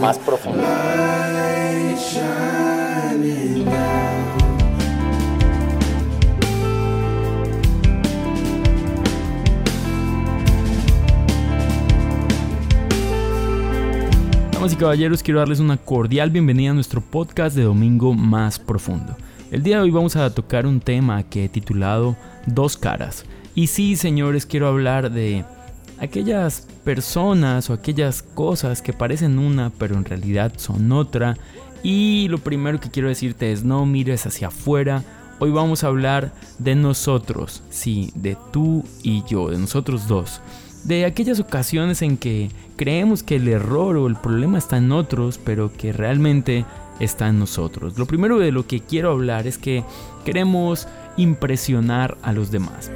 más profundo. Damas y caballeros, quiero darles una cordial bienvenida a nuestro podcast de Domingo Más Profundo. El día de hoy vamos a tocar un tema que he titulado Dos caras. Y sí, señores, quiero hablar de aquellas personas o aquellas cosas que parecen una pero en realidad son otra. Y lo primero que quiero decirte es no mires hacia afuera. Hoy vamos a hablar de nosotros, sí, de tú y yo, de nosotros dos. De aquellas ocasiones en que creemos que el error o el problema está en otros, pero que realmente está en nosotros. Lo primero de lo que quiero hablar es que queremos impresionar a los demás.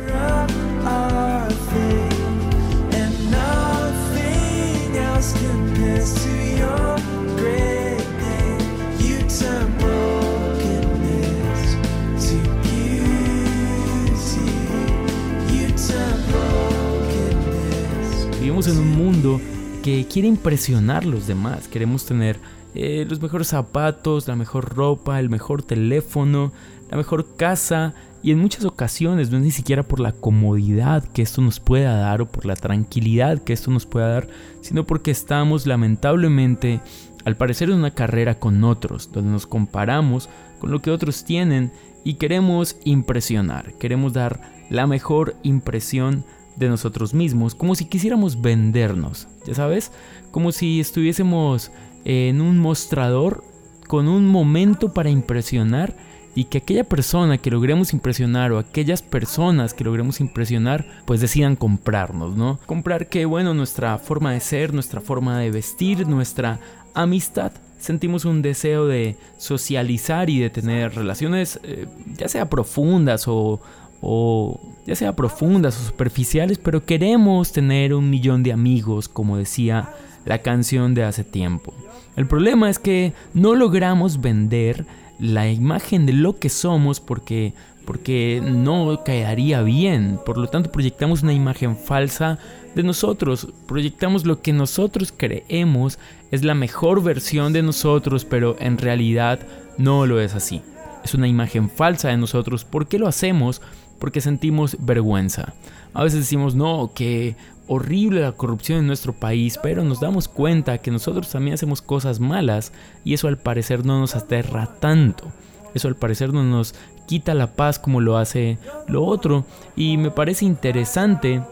Vivimos en un mundo que quiere impresionar a los demás. Queremos tener eh, los mejores zapatos, la mejor ropa, el mejor teléfono, la mejor casa. Y en muchas ocasiones no es ni siquiera por la comodidad que esto nos pueda dar o por la tranquilidad que esto nos pueda dar, sino porque estamos lamentablemente al parecer en una carrera con otros, donde nos comparamos con lo que otros tienen y queremos impresionar, queremos dar la mejor impresión de nosotros mismos, como si quisiéramos vendernos, ya sabes, como si estuviésemos en un mostrador con un momento para impresionar y que aquella persona que logremos impresionar o aquellas personas que logremos impresionar pues decidan comprarnos, ¿no? Comprar que bueno, nuestra forma de ser, nuestra forma de vestir, nuestra amistad. Sentimos un deseo de socializar y de tener relaciones eh, ya sea profundas o, o ya sea profundas o superficiales, pero queremos tener un millón de amigos, como decía la canción de hace tiempo. El problema es que no logramos vender la imagen de lo que somos porque porque no quedaría bien. Por lo tanto, proyectamos una imagen falsa de nosotros. Proyectamos lo que nosotros creemos es la mejor versión de nosotros, pero en realidad no lo es así. Es una imagen falsa de nosotros. ¿Por qué lo hacemos? Porque sentimos vergüenza. A veces decimos, no, que horrible la corrupción en nuestro país, pero nos damos cuenta que nosotros también hacemos cosas malas y eso al parecer no nos aterra tanto. Eso al parecer no nos quita la paz como lo hace lo otro. Y me parece interesante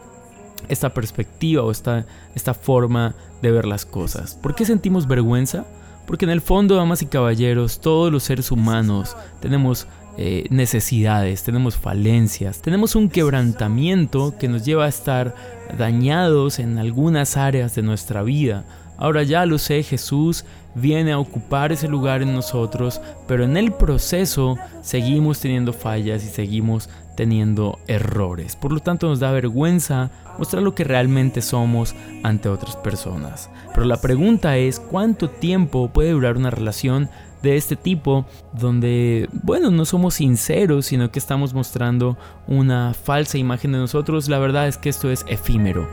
esta perspectiva o esta, esta forma de ver las cosas. ¿Por qué sentimos vergüenza? Porque en el fondo, damas y caballeros, todos los seres humanos tenemos eh, necesidades, tenemos falencias, tenemos un quebrantamiento que nos lleva a estar dañados en algunas áreas de nuestra vida. Ahora ya lo sé, Jesús viene a ocupar ese lugar en nosotros, pero en el proceso seguimos teniendo fallas y seguimos teniendo errores. Por lo tanto nos da vergüenza mostrar lo que realmente somos ante otras personas. Pero la pregunta es, ¿cuánto tiempo puede durar una relación de este tipo donde, bueno, no somos sinceros, sino que estamos mostrando una falsa imagen de nosotros? La verdad es que esto es efímero.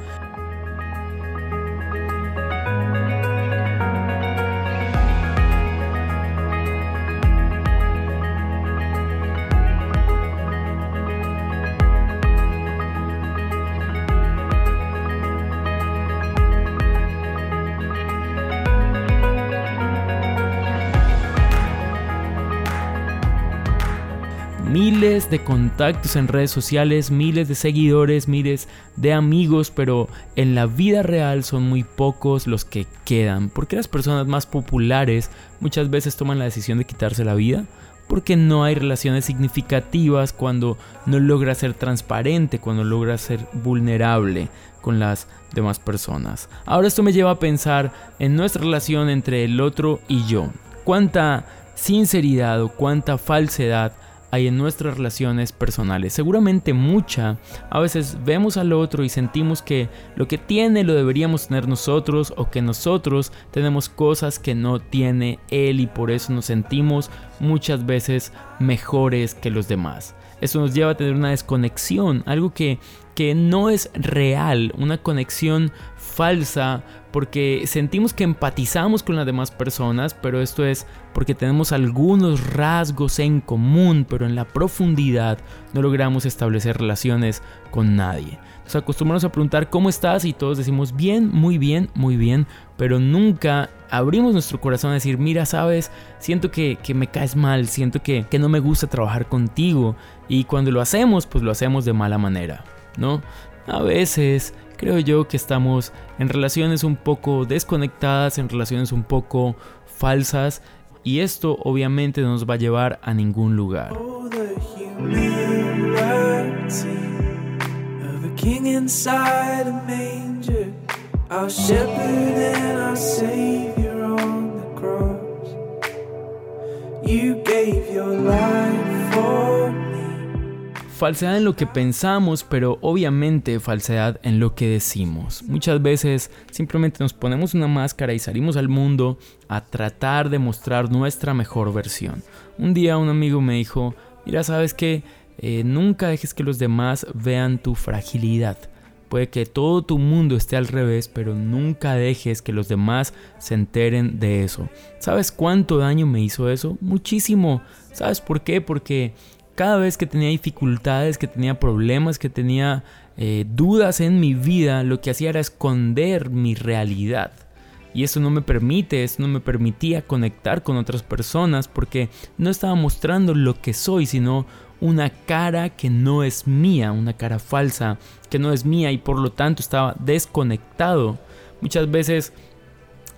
De contactos en redes sociales, miles de seguidores, miles de amigos, pero en la vida real son muy pocos los que quedan. Porque las personas más populares muchas veces toman la decisión de quitarse la vida? Porque no hay relaciones significativas cuando no logra ser transparente, cuando logra ser vulnerable con las demás personas. Ahora esto me lleva a pensar en nuestra relación entre el otro y yo. Cuánta sinceridad o cuánta falsedad hay en nuestras relaciones personales. Seguramente mucha. A veces vemos al otro y sentimos que lo que tiene lo deberíamos tener nosotros o que nosotros tenemos cosas que no tiene él y por eso nos sentimos muchas veces mejores que los demás. Eso nos lleva a tener una desconexión, algo que, que no es real, una conexión falsa, porque sentimos que empatizamos con las demás personas, pero esto es porque tenemos algunos rasgos en común, pero en la profundidad no logramos establecer relaciones con nadie. Nos acostumbramos a preguntar cómo estás y todos decimos bien, muy bien, muy bien, pero nunca abrimos nuestro corazón a decir, mira, sabes, siento que, me caes mal, siento que, que no me gusta trabajar contigo y cuando lo hacemos, pues lo hacemos de mala manera, ¿no? A veces creo yo que estamos en relaciones un poco desconectadas, en relaciones un poco falsas y esto obviamente no nos va a llevar a ningún lugar. You gave your life for Falsedad en lo que pensamos, pero obviamente falsedad en lo que decimos. Muchas veces simplemente nos ponemos una máscara y salimos al mundo a tratar de mostrar nuestra mejor versión. Un día un amigo me dijo, mira, sabes que eh, nunca dejes que los demás vean tu fragilidad. Puede que todo tu mundo esté al revés, pero nunca dejes que los demás se enteren de eso. ¿Sabes cuánto daño me hizo eso? Muchísimo. ¿Sabes por qué? Porque cada vez que tenía dificultades, que tenía problemas, que tenía eh, dudas en mi vida, lo que hacía era esconder mi realidad. Y eso no me permite, eso no me permitía conectar con otras personas porque no estaba mostrando lo que soy, sino una cara que no es mía, una cara falsa que no es mía y por lo tanto estaba desconectado. Muchas veces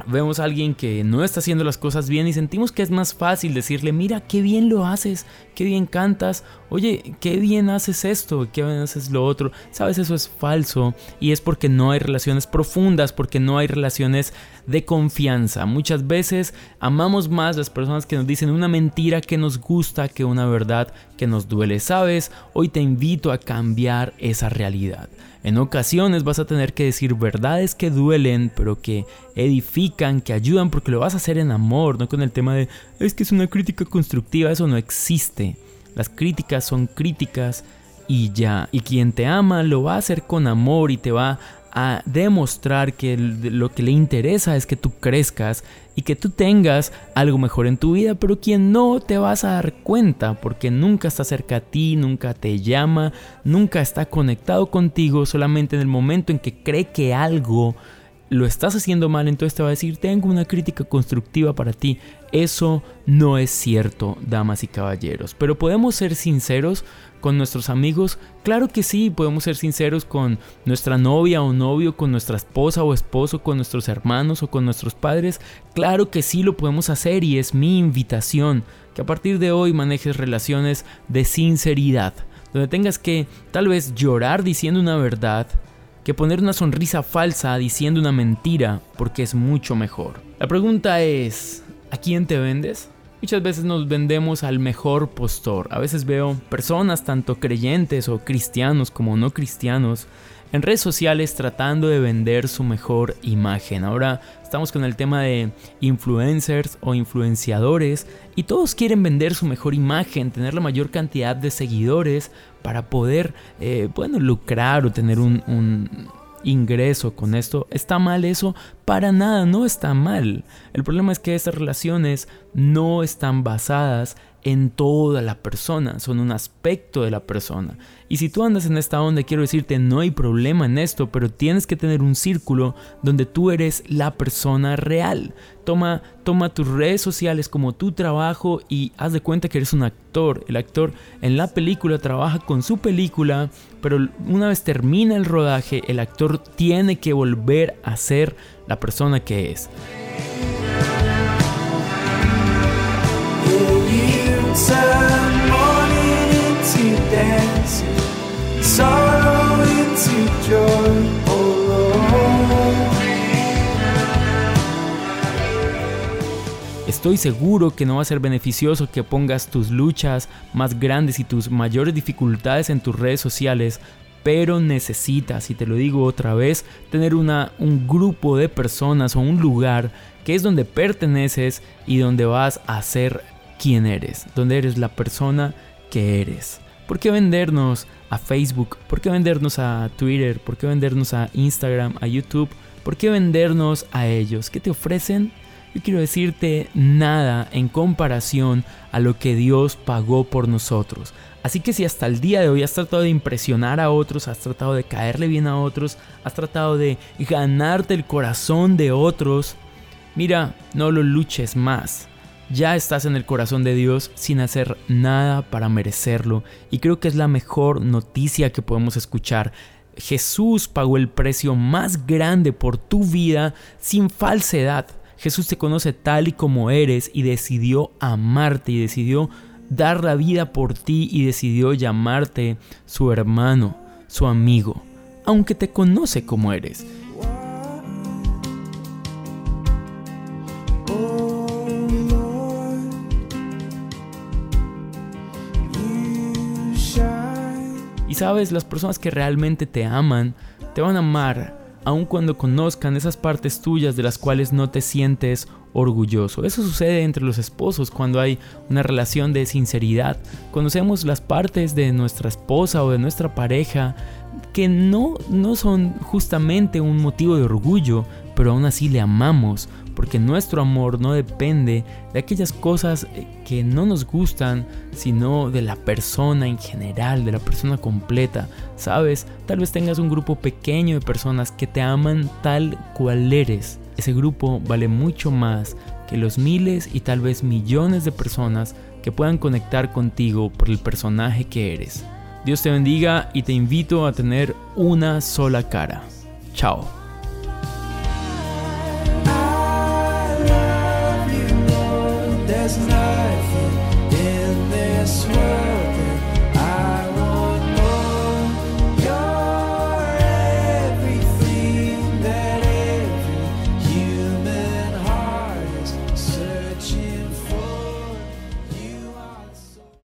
vemos a alguien que no está haciendo las cosas bien y sentimos que es más fácil decirle, mira, qué bien lo haces, qué bien cantas, oye, qué bien haces esto, qué bien haces lo otro. Sabes, eso es falso y es porque no hay relaciones profundas, porque no hay relaciones de confianza. Muchas veces amamos más las personas que nos dicen una mentira que nos gusta que una verdad que nos duele. Sabes, hoy te invito a cambiar esa realidad. En ocasiones vas a tener que decir verdades que duelen, pero que edifican, que ayudan, porque lo vas a hacer en amor, no con el tema de es que es una crítica constructiva, eso no existe. Las críticas son críticas y ya. Y quien te ama lo va a hacer con amor y te va a demostrar que lo que le interesa es que tú crezcas y que tú tengas algo mejor en tu vida, pero quien no te vas a dar cuenta porque nunca está cerca a ti, nunca te llama, nunca está conectado contigo, solamente en el momento en que cree que algo lo estás haciendo mal, entonces te va a decir, tengo una crítica constructiva para ti. Eso no es cierto, damas y caballeros. Pero podemos ser sinceros con nuestros amigos. Claro que sí, podemos ser sinceros con nuestra novia o novio, con nuestra esposa o esposo, con nuestros hermanos o con nuestros padres. Claro que sí lo podemos hacer y es mi invitación que a partir de hoy manejes relaciones de sinceridad. Donde tengas que tal vez llorar diciendo una verdad, que poner una sonrisa falsa diciendo una mentira porque es mucho mejor. La pregunta es, ¿a quién te vendes? Muchas veces nos vendemos al mejor postor. A veces veo personas, tanto creyentes o cristianos como no cristianos, en redes sociales tratando de vender su mejor imagen. Ahora estamos con el tema de influencers o influenciadores y todos quieren vender su mejor imagen, tener la mayor cantidad de seguidores para poder, eh, bueno, lucrar o tener un, un ingreso con esto. ¿Está mal eso? Para nada, no está mal. El problema es que esas relaciones no están basadas en toda la persona, son un aspecto de la persona. Y si tú andas en esta onda, quiero decirte, no hay problema en esto, pero tienes que tener un círculo donde tú eres la persona real. Toma, toma tus redes sociales como tu trabajo y haz de cuenta que eres un actor. El actor en la película trabaja con su película, pero una vez termina el rodaje, el actor tiene que volver a ser la persona que es. Estoy seguro que no va a ser beneficioso que pongas tus luchas más grandes y tus mayores dificultades en tus redes sociales, pero necesitas, y te lo digo otra vez, tener una, un grupo de personas o un lugar que es donde perteneces y donde vas a ser quien eres, donde eres la persona que eres. ¿Por qué vendernos a Facebook? ¿Por qué vendernos a Twitter? ¿Por qué vendernos a Instagram, a YouTube? ¿Por qué vendernos a ellos? ¿Qué te ofrecen? Quiero decirte nada en comparación a lo que Dios pagó por nosotros. Así que si hasta el día de hoy has tratado de impresionar a otros, has tratado de caerle bien a otros, has tratado de ganarte el corazón de otros, mira, no lo luches más. Ya estás en el corazón de Dios sin hacer nada para merecerlo y creo que es la mejor noticia que podemos escuchar. Jesús pagó el precio más grande por tu vida sin falsedad. Jesús te conoce tal y como eres y decidió amarte y decidió dar la vida por ti y decidió llamarte su hermano, su amigo, aunque te conoce como eres. Y sabes, las personas que realmente te aman, te van a amar aun cuando conozcan esas partes tuyas de las cuales no te sientes orgulloso. Eso sucede entre los esposos cuando hay una relación de sinceridad. Conocemos las partes de nuestra esposa o de nuestra pareja que no, no son justamente un motivo de orgullo, pero aún así le amamos porque nuestro amor no depende de aquellas cosas eh, que no nos gustan, sino de la persona en general, de la persona completa. Sabes, tal vez tengas un grupo pequeño de personas que te aman tal cual eres. Ese grupo vale mucho más que los miles y tal vez millones de personas que puedan conectar contigo por el personaje que eres. Dios te bendiga y te invito a tener una sola cara. Chao. There's nothing in this world.